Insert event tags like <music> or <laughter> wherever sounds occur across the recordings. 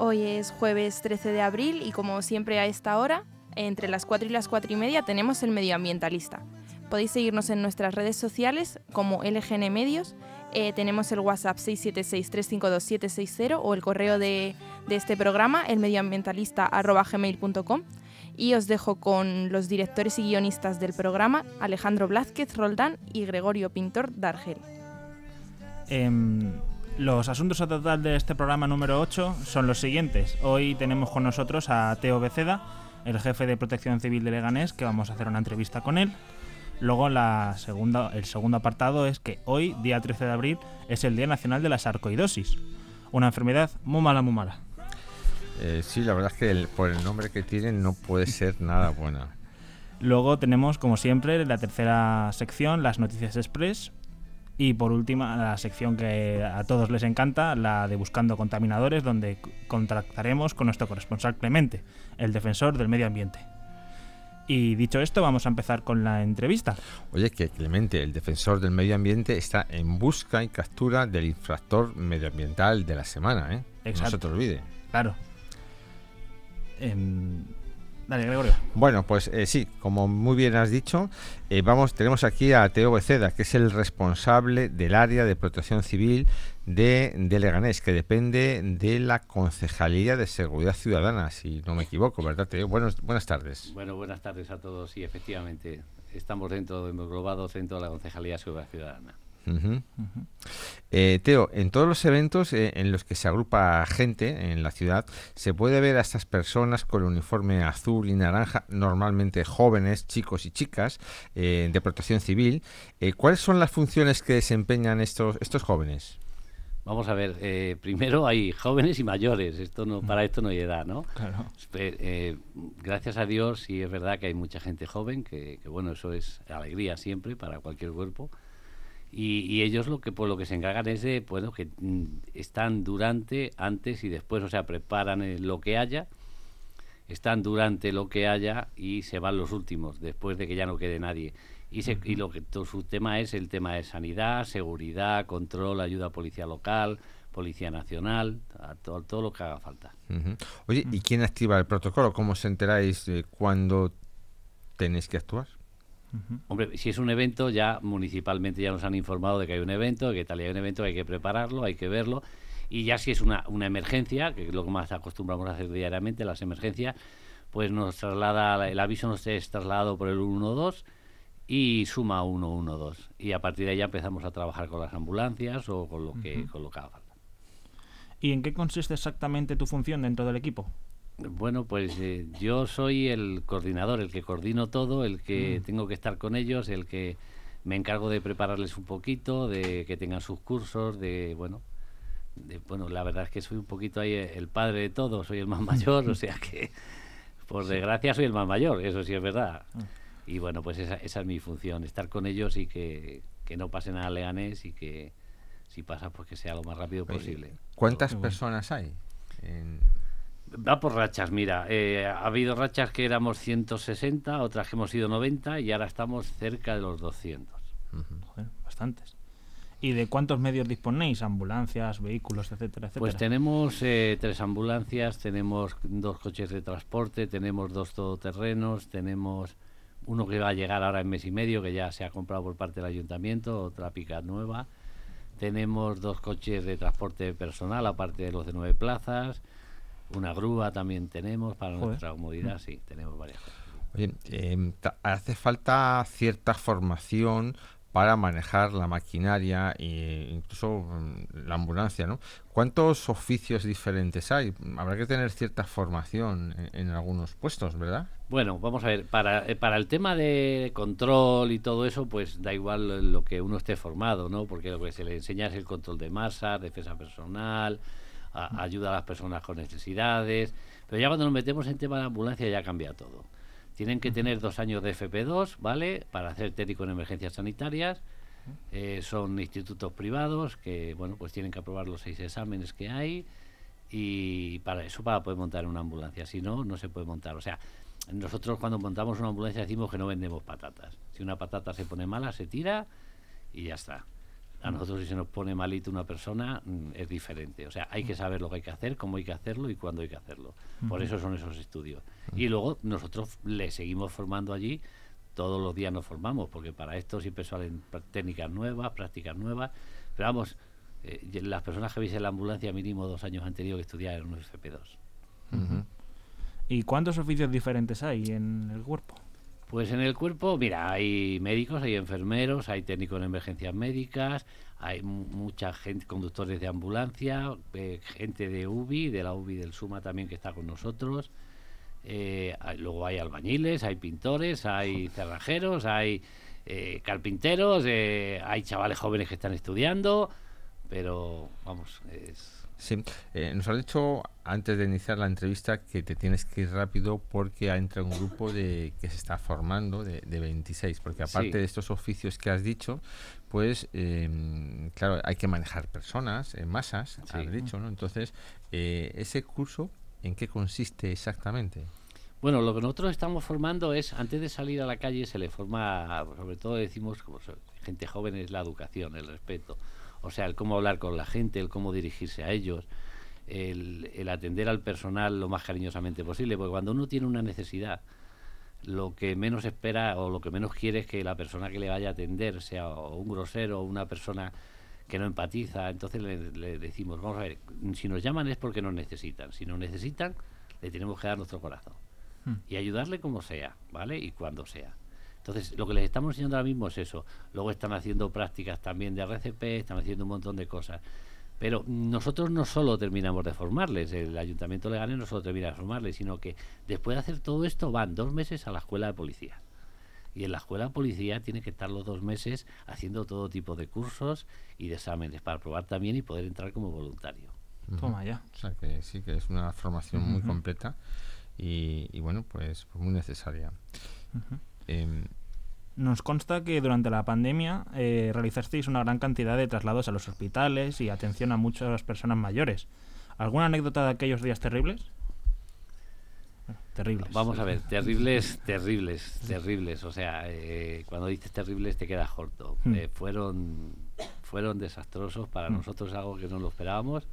Hoy es jueves 13 de abril y como siempre a esta hora, entre las 4 y las 4 y media tenemos el medioambientalista. Podéis seguirnos en nuestras redes sociales como LGN Medios. Eh, tenemos el WhatsApp 676-352-760 o el correo de, de este programa, elmedioambientalista.gmail.com. Y os dejo con los directores y guionistas del programa, Alejandro Blázquez Roldán y Gregorio Pintor Dargel. Em, los asuntos a total de este programa número 8 son los siguientes. Hoy tenemos con nosotros a Teo Beceda, el jefe de Protección Civil de Leganés, que vamos a hacer una entrevista con él. Luego la segunda, el segundo apartado es que hoy, día 13 de abril, es el Día Nacional de la Sarcoidosis, una enfermedad muy mala, muy mala. Eh, sí, la verdad es que por el nombre que tiene no puede ser nada buena. Luego tenemos, como siempre, la tercera sección, las noticias express. Y por último, la sección que a todos les encanta, la de Buscando Contaminadores, donde contactaremos con nuestro corresponsal Clemente, el defensor del medio ambiente. Y dicho esto, vamos a empezar con la entrevista. Oye, que Clemente, el defensor del medio ambiente, está en busca y captura del infractor medioambiental de la semana, ¿eh? Exacto. No se te olvide. Claro. Em, dale, Gregorio. Bueno, pues eh, sí, como muy bien has dicho, eh, vamos, tenemos aquí a Teo Beceda, que es el responsable del área de protección civil de, de Leganés, que depende de la Concejalía de Seguridad Ciudadana, si no me equivoco, ¿verdad, Teo? Buenos, buenas tardes. Bueno, buenas tardes a todos. Sí, efectivamente, estamos dentro, hemos globado dentro de la Concejalía de Seguridad Ciudadana. Ujú. Eh, Teo, en todos los eventos eh, en los que se agrupa gente en la ciudad, se puede ver a estas personas con el uniforme azul y naranja, normalmente jóvenes, chicos y chicas, eh, de protección civil. Eh, ¿Cuáles son las funciones que desempeñan estos, estos jóvenes? Vamos a ver, eh, primero hay jóvenes y mayores, esto no, para esto no hay edad, ¿no? Claro. Eh, gracias a Dios sí es verdad que hay mucha gente joven, que, que, bueno, eso es alegría siempre para cualquier cuerpo. Y, y ellos lo que por lo que se encargan es de, bueno, que mm, están durante, antes y después, o sea, preparan eh, lo que haya, están durante lo que haya y se van los últimos, después de que ya no quede nadie. Y, se- y lo que todo su tema es el tema de sanidad, seguridad, control, ayuda a policía local, policía nacional, a todo, todo lo que haga falta. Oye, ¿y quién activa el protocolo? ¿Cómo os enteráis de cuándo tenéis que actuar? Hombre, si es un evento, ya municipalmente ya nos han informado de que hay un evento, que tal y hay un evento, hay que prepararlo, hay que verlo. Y ya si es una, una emergencia, que es lo que más acostumbramos a hacer diariamente, las emergencias, pues nos traslada, el aviso nos es trasladado por el 112 y suma 112. Y a partir de ahí ya empezamos a trabajar con las ambulancias o con lo que, con lo que haga falta. ¿Y en qué consiste exactamente tu función dentro del equipo? Bueno, pues eh, yo soy el coordinador, el que coordino todo, el que tengo que estar con ellos, el que me encargo de prepararles un poquito, de que tengan sus cursos, de bueno, de, bueno, la verdad es que soy un poquito ahí el padre de todo, soy el más mayor, o sea que por desgracia soy el más mayor, eso sí es verdad. Y bueno, pues esa, esa es mi función, estar con ellos y que, que no pase nada leganés y que si pasa pues que sea lo más rápido posible. ¿Cuántas personas hay? en- Va por rachas, mira. eh, ha habido rachas que éramos 160, otras que hemos sido 90 y ahora estamos cerca de los 200. Joder, bastantes. ¿Y de cuántos medios disponéis? ¿Ambulancias, vehículos, etcétera, etcétera? Pues tenemos eh, tres ambulancias, tenemos dos coches de transporte, tenemos dos todoterrenos, tenemos uno que va a llegar ahora en mes y medio, que ya se ha comprado por parte del ayuntamiento, otra pica nueva. Tenemos dos coches de transporte personal, aparte de los de nueve plazas. Una grúa también tenemos para Joder. nuestra comodidad, sí, tenemos varias cosas. Oye, em, hace falta cierta formación para manejar la maquinaria e incluso mm, la ambulancia, ¿no? ¿Cuántos oficios diferentes hay? Habrá que tener cierta formación en, en algunos puestos, ¿verdad? Bueno, vamos a ver, para, eh, para el tema de control y todo eso, pues da igual lo que uno esté formado, ¿no? Porque lo que se le enseña es el control de masa, defensa personal, a- ayuda a las personas con necesidades, pero ya cuando nos metemos en tema de ambulancia ya cambia todo. Tienen que tener dos años de FP2, ¿vale? Para hacer técnico en emergencias sanitarias. Eh, son institutos privados que, bueno, pues tienen que aprobar los seis exámenes que hay y para eso para poder montar una ambulancia. Si no, no se puede montar. O sea, nosotros cuando montamos una ambulancia decimos que no vendemos patatas. Si una patata se pone mala, se tira y ya está. A nosotros si se nos pone malito una persona mm, es diferente. O sea, hay que saber lo que hay que hacer, cómo hay que hacerlo y cuándo hay que hacerlo. Por eso son esos estudios. Y luego nosotros le seguimos formando allí. Todos los días nos formamos, porque para esto siempre salen técnicas nuevas, prácticas nuevas. Pero vamos, eh, las personas que veis en la ambulancia mínimo dos años han tenido que estudiar en un FP2. Ujú. ¿Y cuántos oficios diferentes hay en el cuerpo? Pues en el cuerpo, mira, hay médicos, hay enfermeros, hay técnicos en emergencias médicas, hay mu- mucha gente, conductores de ambulancia, eh, gente de UBI, de la UBI del SUMA también que está con nosotros. eh, hay- luego hay albañiles, hay pintores, hay cerrajeros, hay eh, carpinteros, eh, hay chavales jóvenes que están estudiando, pero vamos, es, Sí, eh, nos has dicho antes de iniciar la entrevista que te tienes que ir rápido porque ha entrado un grupo de que se está formando de, de 26, porque aparte Sí. de estos oficios que has dicho, pues eh, claro, hay que manejar personas, en masas, Sí. has dicho, ¿no? Entonces, eh, ese curso, ¿en qué consiste exactamente? Bueno, lo que nosotros estamos formando es, antes de salir a la calle, se le forma, sobre todo decimos, como gente joven, es la educación, el respeto. O sea, el cómo hablar con la gente, el cómo dirigirse a ellos, el, el atender al personal lo más cariñosamente posible. Porque cuando uno tiene una necesidad, lo que menos espera o lo que menos quiere es que la persona que le vaya a atender sea o un grosero o una persona que no empatiza. Entonces le, le decimos, vamos a ver, si nos llaman es porque nos necesitan. Si nos necesitan, le tenemos que dar nuestro corazón Hmm. y ayudarle como sea, ¿vale? Y cuando sea. Entonces, lo que les estamos enseñando ahora mismo es eso. Luego están haciendo prácticas también de RCP, están haciendo un montón de cosas. Pero nosotros no solo terminamos de formarles, el Ayuntamiento de Leganés no solo termina de formarles, sino que después de hacer todo esto van dos meses a la escuela de policía. Y en la escuela de policía tiene que estar los dos meses haciendo todo tipo de cursos y de exámenes para probar también y poder entrar como voluntario. Toma ya. O sea, que sí, que es una formación muy completa y, y bueno, pues, pues muy necesaria. Ujú. Em, Nos consta que durante la pandemia eh, realizasteis una gran cantidad de traslados a los hospitales y atención a muchas personas mayores. ¿Alguna anécdota de aquellos días terribles? Bueno, terribles. Vamos a ver, <laughs> terribles, terribles, terribles. O sea, eh, cuando dices terribles te quedas corto. Hmm. Eh, fueron, fueron desastrosos. Para Hmm. nosotros algo que no lo esperábamos.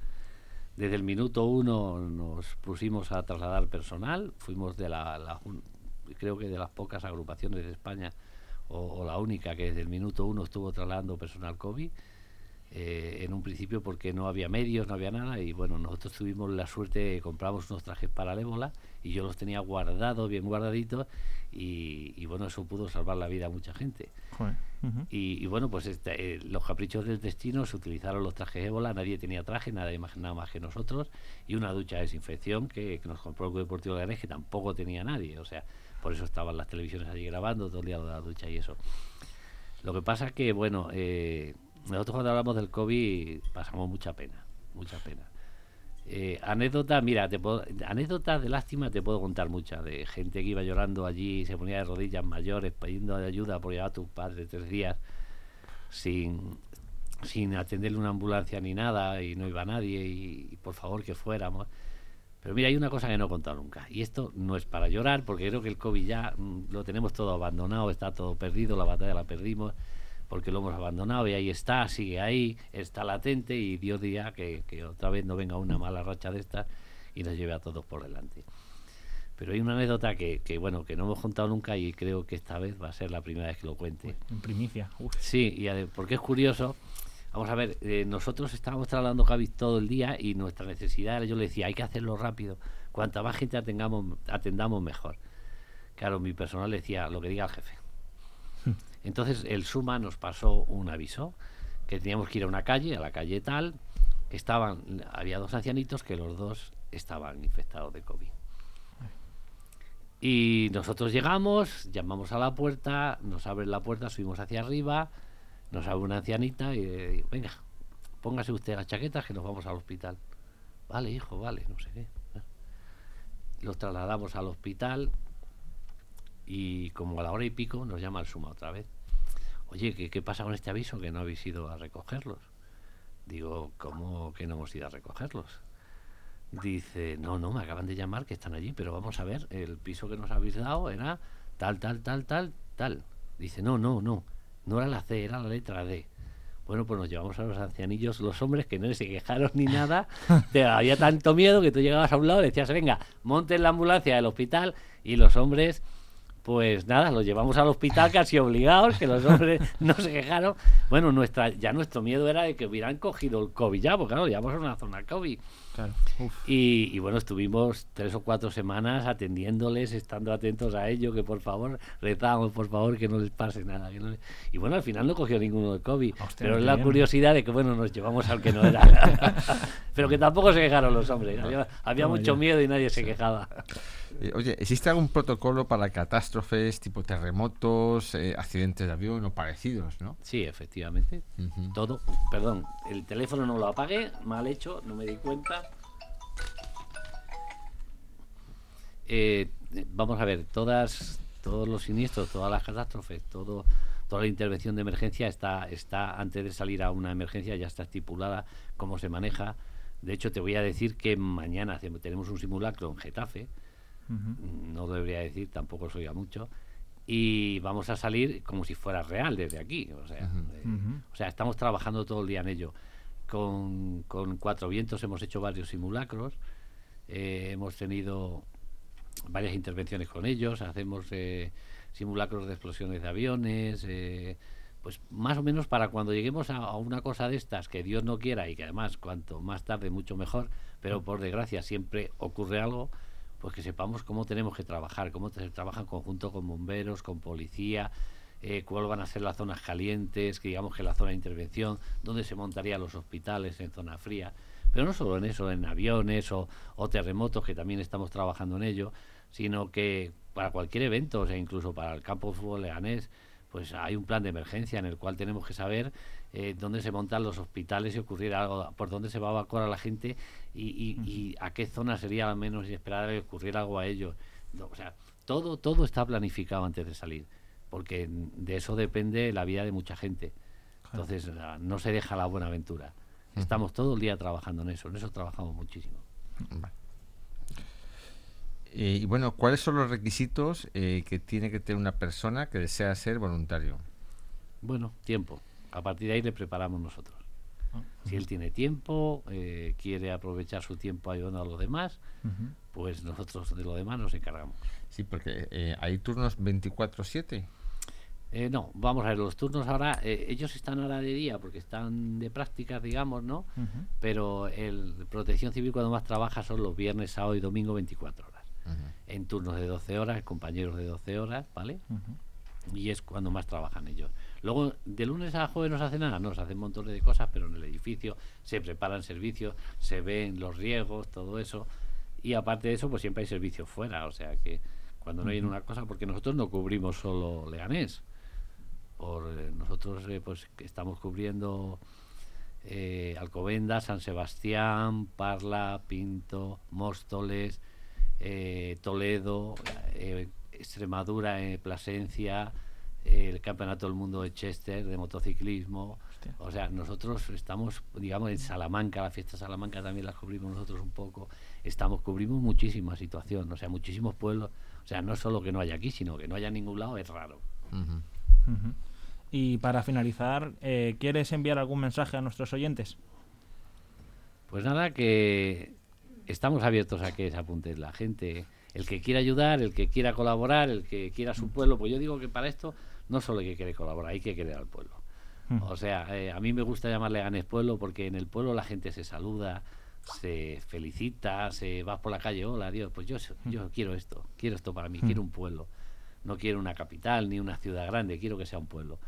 Desde el minuto uno nos pusimos a trasladar personal. Fuimos de la, la creo que de las pocas agrupaciones de España, o, o la única que desde el minuto uno estuvo trasladando personal COVID. Eh, en un principio porque no había medios, no había nada y bueno, nosotros tuvimos la suerte, compramos unos trajes para el ébola y yo los tenía guardados, bien guardaditos y, y, bueno, eso pudo salvar la vida a mucha gente. Joder. Y, y, bueno, pues este, eh, los caprichos del destino se utilizaron los trajes ébola, nadie tenía traje, nadie más, nada más que nosotros y una ducha de desinfección que, que nos compró el Club Deportivo de Leganés que tampoco tenía nadie, o sea, por eso estaban las televisiones allí grabando todo el día lo de la ducha y eso. Lo que pasa que, bueno, eh, nosotros cuando hablamos del COVID pasamos mucha pena, mucha pena. Eh, anécdotas, mira, te puedo, anécdotas de lástima te puedo contar muchas, de gente que iba llorando allí, se ponía de rodillas mayores pidiendo ayuda por llevar a tu padre tres días sin, sin atenderle una ambulancia ni nada y no iba nadie y, y por favor que fuéramos. Pero mira, hay una cosa que no he contado nunca y esto no es para llorar porque creo que el COVID ya mm, lo tenemos todo abandonado, está todo perdido, la batalla la perdimos porque lo hemos abandonado y ahí está, sigue ahí, está latente y Dios dirá que, que otra vez no venga una mala racha de estas y nos lleve a todos por delante. Pero hay una anécdota que, que, bueno, que no hemos contado nunca y creo que esta vez va a ser la primera vez que lo cuente. En primicia. Uf. Sí, y porque es curioso. Vamos a ver, eh, nosotros estábamos trasladando cabis todo el día y nuestra necesidad era, yo le decía, hay que hacerlo rápido. Cuanta más gente atengamos, atendamos, mejor. Claro, mi personal decía lo que diga el jefe. Entonces el Suma nos pasó un aviso que teníamos que ir a una calle, a la calle tal, que estaban, había dos ancianitos que los dos estaban infectados de COVID. Y nosotros llegamos, llamamos a la puerta, nos abren la puerta, subimos hacia arriba, nos abre una ancianita y digo, venga, póngase usted las chaquetas que nos vamos al hospital. Vale, hijo, vale, no sé qué. Los trasladamos al hospital y como a la hora y pico nos llama el Suma otra vez. Oye, ¿qué, qué pasa con este aviso que no habéis ido a recogerlos? Digo, ¿cómo que no hemos ido a recogerlos? Dice, no, no, me acaban de llamar que están allí, pero vamos a ver, el piso que nos habéis dado era tal, tal, tal, tal, tal. Dice, no, no, no, no era la C, era la letra D. Bueno, pues nos llevamos a los ancianillos, los hombres que no se quejaron ni nada. <laughs> Te había tanto miedo que tú llegabas a un lado y decías, venga, monte en la ambulancia del hospital y los hombres pues nada, los llevamos al hospital casi obligados, que los hombres <laughs> no se quejaron. Bueno, nuestra, ya nuestro miedo era de que hubieran cogido el COVID ya, porque claro, llevamos a una zona COVID. Y, bueno, estuvimos tres o cuatro semanas atendiéndoles, estando atentos a ello, que por favor, rezamos por favor que no les pase nada. Y bueno, al final no cogió ninguno de COVID, pero es la curiosidad de que bueno, nos llevamos al que no era. <laughs> <laughs> pero que tampoco se quejaron los hombres, había, mucho miedo y nadie se quejaba. Eh, oye, ¿existe algún protocolo para catástrofes tipo terremotos, eh, accidentes de avión o parecidos, no? Sí, efectivamente. Todo. Perdón, el teléfono no lo apagué, mal hecho, no me di cuenta. Eh, vamos a ver, todas, todos los siniestros, todas las catástrofes, todo, toda la intervención de emergencia está, está antes de salir a una emergencia ya está estipulada cómo se maneja. De hecho, te voy a decir que mañana tenemos un simulacro en Getafe no debería decir, tampoco soy a mucho, y vamos a salir como si fuera real desde aquí. O sea, eh, o sea estamos trabajando todo el día en ello. Con, con Cuatro Vientos hemos hecho varios simulacros, eh, hemos tenido varias intervenciones con ellos, hacemos eh, simulacros de explosiones de aviones, pues más o menos para cuando lleguemos a, a, una cosa de estas que Dios no quiera y que además cuanto más tarde mucho mejor, pero por desgracia siempre ocurre algo, pues que sepamos cómo tenemos que trabajar, cómo se trabaja en conjunto con bomberos, con policía, eh, cuáles van a ser las zonas calientes, que digamos que la zona de intervención, dónde se montarían los hospitales en zona fría. Pero no solo en eso, en aviones o, terremotos, que también estamos trabajando en ello, sino que para cualquier evento, o sea, incluso para el campo de fútbol leganés, pues hay un plan de emergencia en el cual tenemos que saber eh, dónde se montan los hospitales si ocurriera algo, por dónde se va a evacuar a la gente y, a qué zona sería al menos esperar que ocurriera algo a ellos. o sea, todo, todo está planificado antes de salir, porque de eso depende la vida de mucha gente. Entonces, no se deja la buena aventura. Estamos todo el día trabajando en eso, en eso trabajamos muchísimo. Eh, y bueno, ¿cuáles son los requisitos eh, que tiene que tener una persona que desea ser voluntario? Bueno, tiempo a partir de ahí le preparamos nosotros. Ah, si él tiene tiempo, eh, quiere aprovechar su tiempo ayudando a los demás, pues nosotros de lo demás nos encargamos. Sí, porque eh, hay turnos 24/7. Eh, no, vamos a ver, los turnos ahora, ellos están ahora de día porque están de prácticas, digamos, ¿no? Pero el protección civil cuando más trabaja son los viernes, sábado y domingo 24 horas. En turnos de 12 horas, compañeros de 12 horas, ¿vale? Y es cuando más trabajan ellos. Luego, de lunes a jueves no se hace nada, no, se hacen montón de cosas, pero en el edificio se preparan servicios, se ven los riesgos, todo eso. Y aparte de eso, pues siempre hay servicios fuera, o sea que cuando no hay una cosa, porque nosotros no cubrimos solo Leganés, por eh, nosotros eh, pues estamos cubriendo eh, Alcobenda, San Sebastián, Parla, Pinto, Móstoles, Toledo, Extremadura, Plasencia, el Campeonato del Mundo de Chester de motociclismo. O sea, nosotros estamos, digamos, en Salamanca, la fiesta de Salamanca también la cubrimos nosotros un poco. Estamos, cubrimos muchísima situación, o sea, muchísimos pueblos. O sea, no solo que no haya aquí, sino que no haya en ningún lado es raro. Y para finalizar, eh, ¿quieres enviar algún mensaje a nuestros oyentes? Pues nada, que estamos abiertos a que se apunte la gente, el que quiera ayudar, el que quiera colaborar, el que quiera su pueblo. Pues yo digo que para esto no solo hay que querer colaborar, hay que querer al pueblo. Hmm. O sea, eh, a mí me gusta llamarle Ganes Pueblo porque en el pueblo la gente se saluda, se felicita, se va por la calle, hola Dios, pues yo, hmm. yo quiero esto, quiero esto para mí, quiero hmm. un pueblo. No quiero una capital ni una ciudad grande, quiero que sea un pueblo.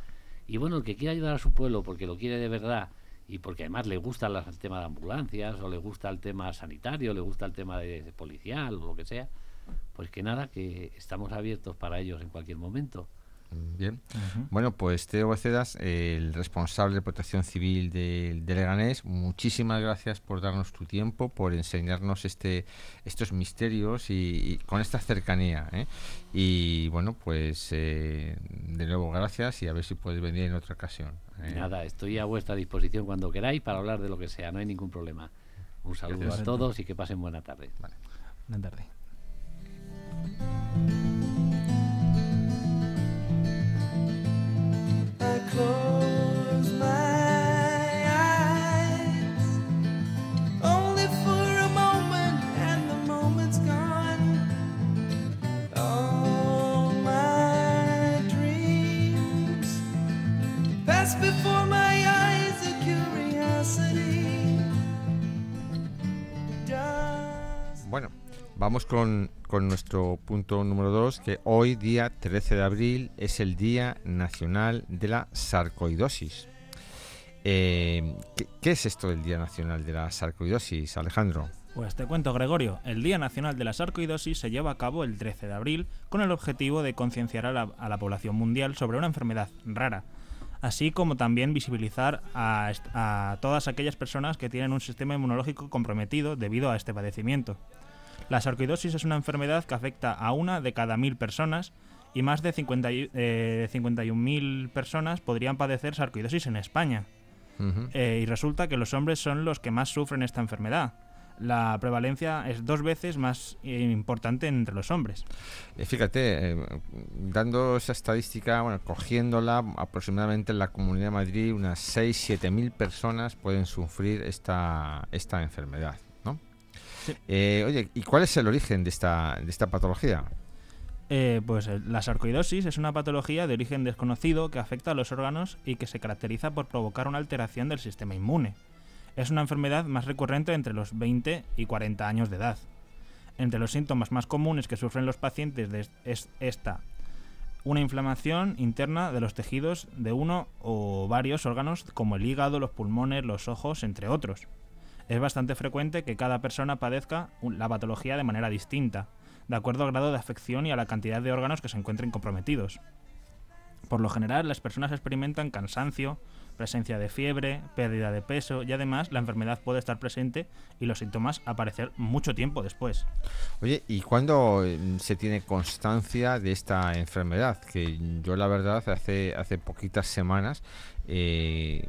Y bueno, el que quiera ayudar a su pueblo porque lo quiere de verdad y porque además le gusta el tema de ambulancias o le gusta el tema sanitario, le gusta el tema de policial o lo que sea, pues que nada, que estamos abiertos para ellos en cualquier momento. Bien. Bueno, pues Teo Becedas, el responsable de protección civil de, Leganés, muchísimas gracias por darnos tu tiempo, por enseñarnos este estos misterios y, con esta cercanía. ¿eh? Y bueno, pues eh, de nuevo gracias y a ver si puedes venir en otra ocasión. ¿eh? Nada, estoy a vuestra disposición cuando queráis para hablar de lo que sea, no hay ningún problema. Un saludo a todos y que pasen buena tarde. Buena tarde. close my eyes. Only for a moment and the moment's gone. All my dreams pass before my eyes a curiosity bueno. Vamos con, con nuestro punto número 2, que hoy, día 13 de abril, es el Día Nacional de la Sarcoidosis. Eh, ¿qué, es esto del Día Nacional de la Sarcoidosis, Alejandro? Pues te cuento, Gregorio, el Día Nacional de la Sarcoidosis se lleva a cabo el 13 de abril con el objetivo de concienciar a la, población mundial sobre una enfermedad rara, así como también visibilizar a todas aquellas personas que tienen un sistema inmunológico comprometido debido a este padecimiento. La sarcoidosis es una enfermedad que afecta a una de cada mil personas y más de 50 y- eh, 51.000 personas podrían padecer sarcoidosis en España. Eh, y resulta que los hombres son los que más sufren esta enfermedad. La prevalencia es dos veces más eh, importante entre los hombres. Eh, fíjate, eh, dando esa estadística, bueno, cogiéndola, aproximadamente en la Comunidad de Madrid unas 6-7 mil personas pueden sufrir esta, esta enfermedad. <laughs> Eh, oye, ¿y cuál es el origen de esta, de esta patología? Eh, pues eh, la sarcoidosis es una patología de origen desconocido que afecta a los órganos y que se caracteriza por provocar una alteración del sistema inmune. Es una enfermedad más recurrente entre los 20 y 40 años de edad. Entre los síntomas más comunes que sufren los pacientes de- es esta una inflamación interna de los tejidos de uno o varios órganos como el hígado, los pulmones, los ojos, entre otros. Es bastante frecuente que cada persona padezca la patología de manera distinta, de acuerdo al grado de afección y a la cantidad de órganos que se encuentren comprometidos. Por lo general, las personas experimentan cansancio, presencia de fiebre, pérdida de peso y además la enfermedad puede estar presente y los síntomas aparecer mucho tiempo después. Oye, ¿y cuándo eh, se tiene constancia de esta enfermedad? Que yo la verdad hace, hace poquitas semanas eh,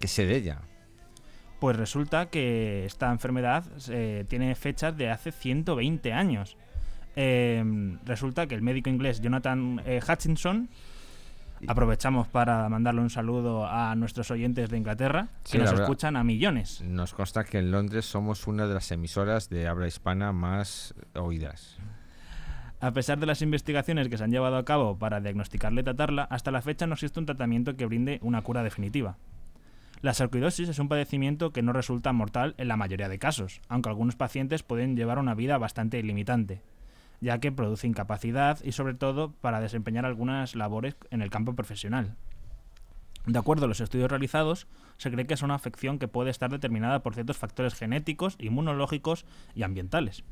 que sé de ella. Pues resulta que esta enfermedad eh, tiene fechas de hace 120 años. Eh, resulta que el médico inglés Jonathan eh, Hutchinson, aprovechamos para mandarle un saludo a nuestros oyentes de Inglaterra, que nos escuchan a millones. Nos consta que en Londres somos una de las emisoras de habla hispana más oídas. A pesar de las investigaciones que se han llevado a cabo para diagnosticarla y tratarla, hasta la fecha no existe un tratamiento que brinde una cura definitiva. La sarcoidosis es un padecimiento que no resulta mortal en la mayoría de casos, aunque algunos pacientes pueden llevar una vida bastante limitante, ya que produce incapacidad y sobre todo para desempeñar algunas labores en el campo profesional. De acuerdo a los estudios realizados, se cree que es una afección que puede estar determinada por ciertos factores genéticos, inmunológicos y ambientales.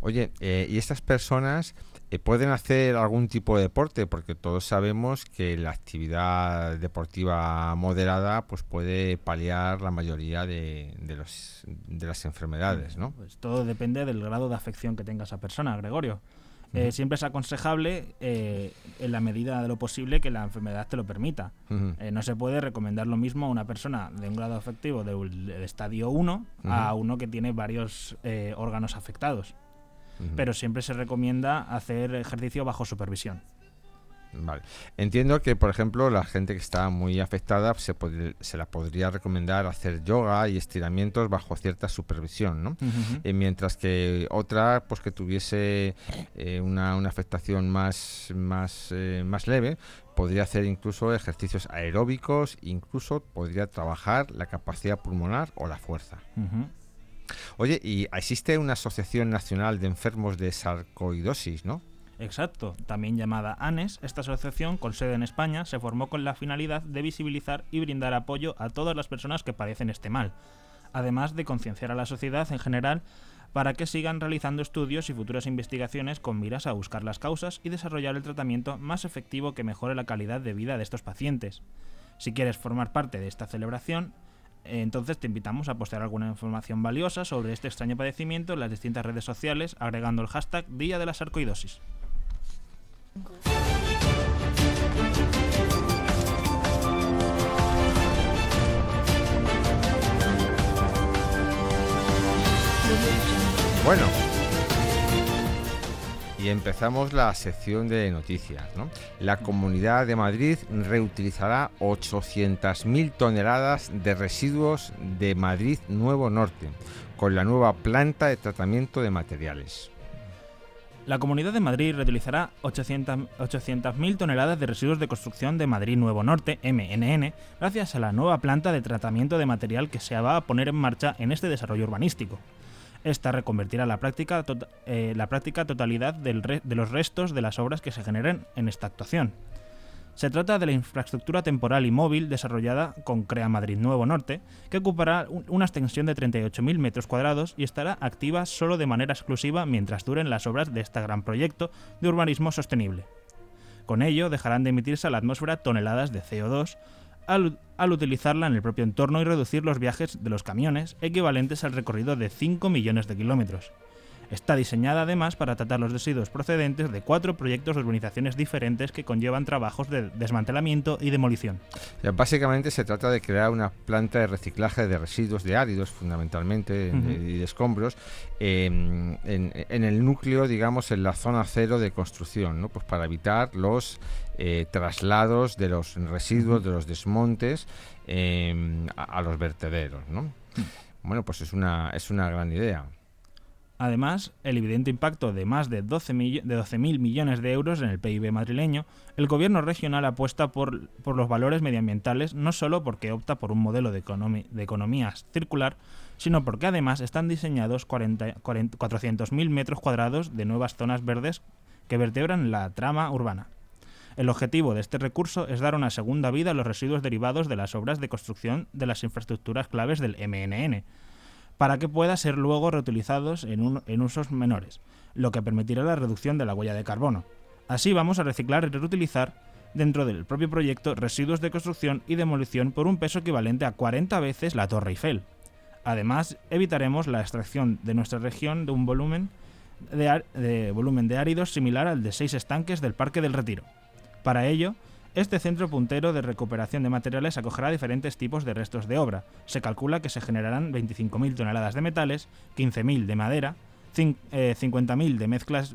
Oye, eh, ¿y estas personas eh, pueden hacer algún tipo de deporte? Porque todos sabemos que la actividad deportiva moderada pues puede paliar la mayoría de, de los, de las enfermedades, ¿no? Pues todo depende del grado de afección que tenga esa persona, Gregorio. Eh, siempre es aconsejable, eh, en la medida de lo posible, que la enfermedad te lo permita. Eh, no se puede recomendar lo mismo a una persona de un grado afectivo del, del estadio 1 a uno que tiene varios eh, órganos afectados. Pero siempre se recomienda hacer ejercicio bajo supervisión. Vale. Entiendo que, por ejemplo, la gente que está muy afectada se, pod- se la podría recomendar hacer yoga y estiramientos bajo cierta supervisión, ¿no? Eh, mientras que otra, pues que tuviese eh, una, una afectación más, más, eh, más leve, podría hacer incluso ejercicios aeróbicos, incluso podría trabajar la capacidad pulmonar o la fuerza. Oye, y existe una Asociación Nacional de Enfermos de Sarcoidosis, ¿no? Exacto, también llamada ANES, esta asociación con sede en España se formó con la finalidad de visibilizar y brindar apoyo a todas las personas que padecen este mal, además de concienciar a la sociedad en general para que sigan realizando estudios y futuras investigaciones con miras a buscar las causas y desarrollar el tratamiento más efectivo que mejore la calidad de vida de estos pacientes. Si quieres formar parte de esta celebración, eh, entonces te invitamos a postear alguna información valiosa sobre este extraño padecimiento en las distintas redes sociales agregando el hashtag Día de la Sarcoidosis. Bueno. Y empezamos la sección de noticias. ¿no? La Comunidad de Madrid reutilizará 800.000 toneladas de residuos de Madrid Nuevo Norte con la nueva planta de tratamiento de materiales. La Comunidad de Madrid reutilizará 800 800.000 toneladas de residuos de construcción de Madrid Nuevo Norte, MNN, gracias a la nueva planta de tratamiento de material que se va a poner en marcha en este desarrollo urbanístico. Esta reconvertirá la práctica, tota- eh, la práctica totalidad de los restos de las obras que se generen en esta actuación. Se trata de la infraestructura temporal y móvil desarrollada con CREA Madrid Nuevo Norte, que ocupará un- una extensión de 38.000 metros cuadrados y estará activa solo de manera exclusiva mientras duren las obras de este gran proyecto de urbanismo sostenible. Con ello dejarán de emitirse a la atmósfera toneladas de CO2 al, al utilizarla en el propio entorno y reducir los viajes de los camiones, equivalentes al recorrido de 5 millones de kilómetros. Está diseñada además para tratar los residuos procedentes de cuatro proyectos de urbanizaciones diferentes que conllevan trabajos de desmantelamiento y demolición. Básicamente se trata de crear una planta de reciclaje de residuos de áridos, fundamentalmente, y de escombros, eh, en, en el núcleo, digamos, en la zona cero de construcción, ¿no? Pues para evitar los eh, traslados de los residuos, de los desmontes eh, a, a los vertederos, ¿no? Bueno, pues es una, es una gran idea. Además, el evidente impacto de más de 12 millo- de 12.000 millones de euros en el PIB madrileño, el gobierno regional apuesta por, los valores medioambientales no solo porque opta por un modelo de, de economía circular, sino porque además están diseñados 40 40 400.000 metros cuadrados de nuevas zonas verdes que vertebran la trama urbana. El objetivo de este recurso es dar una segunda vida a los residuos derivados de las obras de construcción de las infraestructuras claves del MNN, para que pueda ser luego reutilizados en, usos menores, lo que permitirá la reducción de la huella de carbono. Así vamos a reciclar y reutilizar dentro del propio proyecto residuos de construcción y demolición por un peso equivalente a 40 veces la Torre Eiffel. Además, evitaremos la extracción de nuestra región de un volumen de volumen de áridos similar al de seis estanques del Parque del Retiro. Para ello, este centro puntero de recuperación de materiales acogerá diferentes tipos de restos de obra. Se calcula que se generarán 25.000 toneladas de metales, 15.000 de madera, cin- eh, 50.000 de mezclas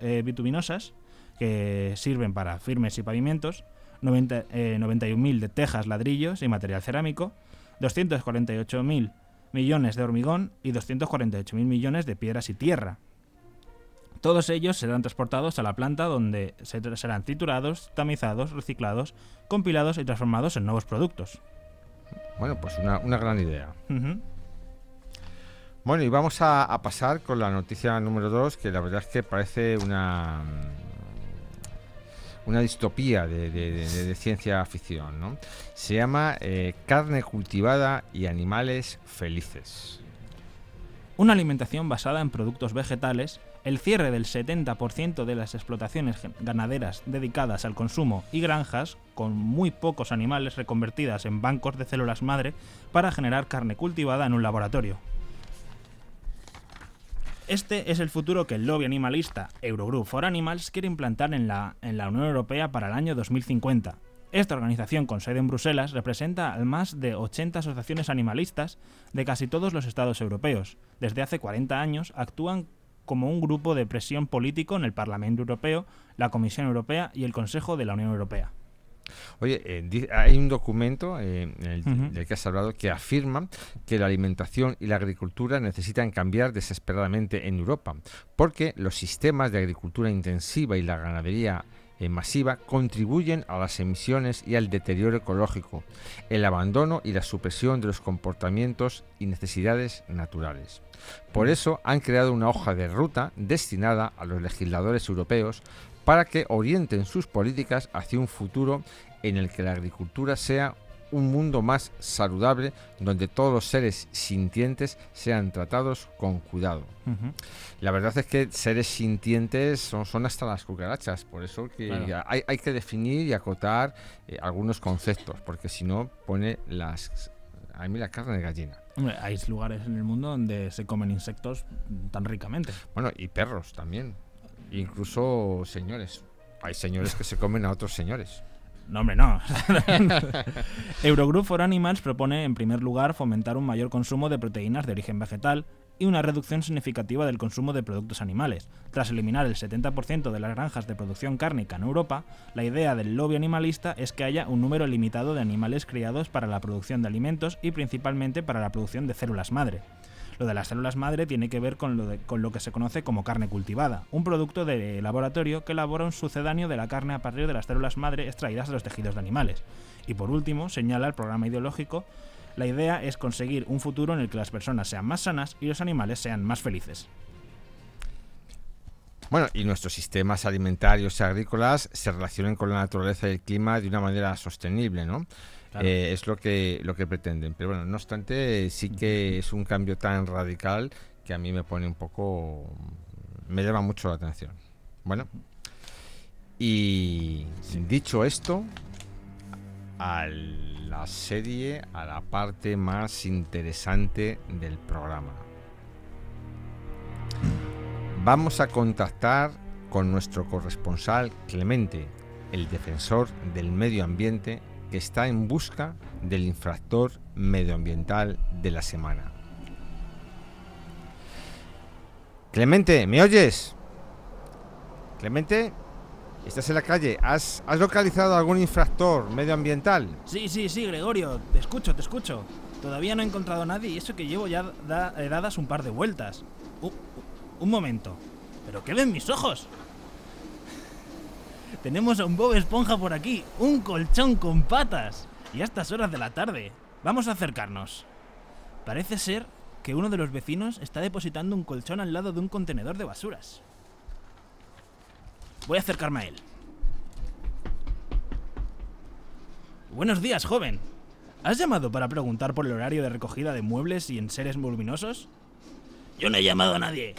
eh, bituminosas, que sirven para firmes y pavimentos, 90, eh, 91.000 de tejas, ladrillos y material cerámico, 248.000 millones de hormigón y 248.000 millones de piedras y tierra. Todos ellos serán transportados a la planta donde serán triturados, tamizados, reciclados, compilados y transformados en nuevos productos. Bueno, pues una, una gran idea. Bueno, y vamos a, a pasar con la noticia número 2, que la verdad es que parece una una distopía de, de- de- de- de ciencia ficción, ¿no? Se llama eh, Carne cultivada y animales felices. Una alimentación basada en productos vegetales, el cierre del 70% de las explotaciones ganaderas dedicadas al consumo y granjas, con muy pocos animales reconvertidas en bancos de células madre para generar carne cultivada en un laboratorio. Este es el futuro que el lobby animalista Eurogroup for Animals quiere implantar en la, en la Unión Europea para el año 2050. Esta organización con sede en Bruselas representa a más de 80 asociaciones animalistas de casi todos los estados europeos. Desde hace 40 años actúan como un grupo de presión político en el Parlamento Europeo, la Comisión Europea y el Consejo de la Unión Europea. Oye, eh, hay un documento eh, en el- Ujú. del que has hablado que afirma que la alimentación y la agricultura necesitan cambiar desesperadamente en Europa, porque los sistemas de agricultura intensiva y la ganadería eh, masiva contribuyen a las emisiones y al deterioro ecológico, el abandono y la supresión de los comportamientos y necesidades naturales. Por eso han creado una hoja de ruta destinada a los legisladores europeos para que orienten sus políticas hacia un futuro en el que la agricultura sea un mundo más saludable donde todos los seres sintientes sean tratados con cuidado. Ujú. La verdad es que seres sintientes son, son hasta las cucarachas, por eso que Claro. hay, hay que definir y acotar eh, algunos conceptos, porque si no pone las... A mí la carne de gallina. Hombre, hay lugares en el mundo donde se comen insectos tan ricamente. Bueno, y perros también. Incluso señores. Hay señores que se comen a otros señores. No, hombre, no. <laughs> Eurogroup for Animals propone, en primer lugar, fomentar un mayor consumo de proteínas de origen vegetal y una reducción significativa del consumo de productos animales. Tras eliminar el 70% de las granjas de producción cárnica en Europa, la idea del lobby animalista es que haya un número limitado de animales criados para la producción de alimentos y principalmente para la producción de células madre. Lo de las células madre tiene que ver con lo, con lo que se conoce como carne cultivada, un producto de laboratorio que elabora un sucedáneo de la carne a partir de las células madre extraídas de los tejidos de animales. Y por último, señala el programa ideológico, la idea es conseguir un futuro en el que las personas sean más sanas y los animales sean más felices. Bueno, y nuestros sistemas alimentarios y agrícolas se relacionen con la naturaleza y el clima de una manera sostenible, ¿no? Claro. Eh, es lo que, lo que pretenden. Pero bueno, no obstante, sí que es un cambio tan radical que a mí me pone un poco... me llama mucho la atención. Bueno, y dicho esto, a la serie, a la parte más interesante del programa. Vamos a contactar con nuestro corresponsal Clemente, el defensor del medio ambiente que está en busca del infractor medioambiental de la semana. Clemente, ¿me oyes? Clemente, estás en la calle. ¿Has, localizado algún infractor medioambiental? Sí, sí, sí, Gregorio, te escucho, te escucho. Todavía no he encontrado a nadie y eso que llevo ya da- dadas un par de vueltas. Un momento. ¿Pero qué ven mis ojos? Tenemos a un Bob Esponja por aquí, un colchón con patas. Y a estas horas de la tarde. Vamos a acercarnos. Parece ser que uno de los vecinos está depositando un colchón al lado de un contenedor de basuras. Voy a acercarme a él. Buenos días, joven. ¿Has llamado para preguntar por el horario de recogida de muebles y enseres voluminosos? Yo no he llamado a nadie.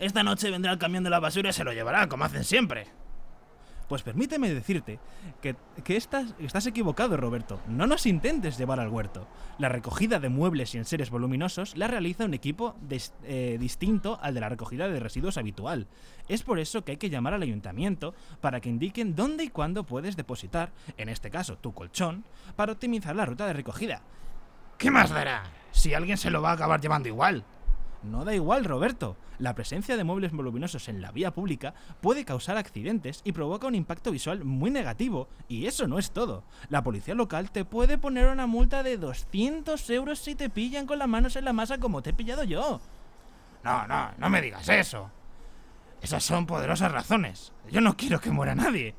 Esta noche vendrá el camión de la basura y se lo llevará, como hacen siempre. Pues permíteme decirte que, que estás, estás equivocado, Roberto. No nos intentes llevar al huerto. La recogida de muebles y enseres voluminosos la realiza un equipo eh, distinto al de la recogida de residuos habitual. Es por eso que hay que llamar al ayuntamiento para que indiquen dónde y cuándo puedes depositar, en este caso tu colchón, para optimizar la ruta de recogida. ¿Qué más dará? Si alguien se lo va a acabar llevando igual. No da igual, Roberto. La presencia de muebles voluminosos en la vía pública puede causar accidentes y provoca un impacto visual muy negativo. Y eso no es todo. La policía local te puede poner una multa de 200 euros si te pillan con las manos en la masa como te he pillado yo. No, no, no me digas eso. Esas son poderosas razones. Yo no quiero que muera nadie.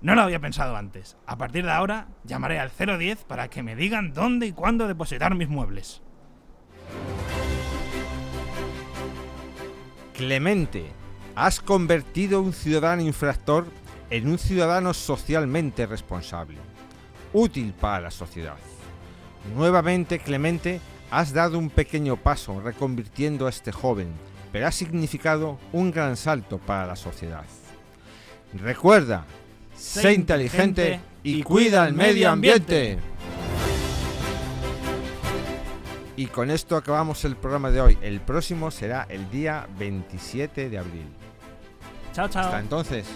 No lo había pensado antes. A partir de ahora llamaré al 010 para que me digan dónde y cuándo depositar mis muebles. Clemente, has convertido un ciudadano infractor en un ciudadano socialmente responsable, útil para la sociedad. Nuevamente, Clemente, has dado un pequeño paso reconvirtiendo a este joven, pero ha significado un gran salto para la sociedad. Recuerda, sé inteligente y cuida el medio ambiente. Y con esto acabamos el programa de hoy. El próximo será el día 27 de abril. Chao, chao. Hasta entonces.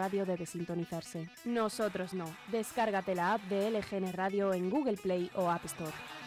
Radio debe sintonizarse. Nosotros no. Descárgate la app de LGN Radio en Google Play o App Store.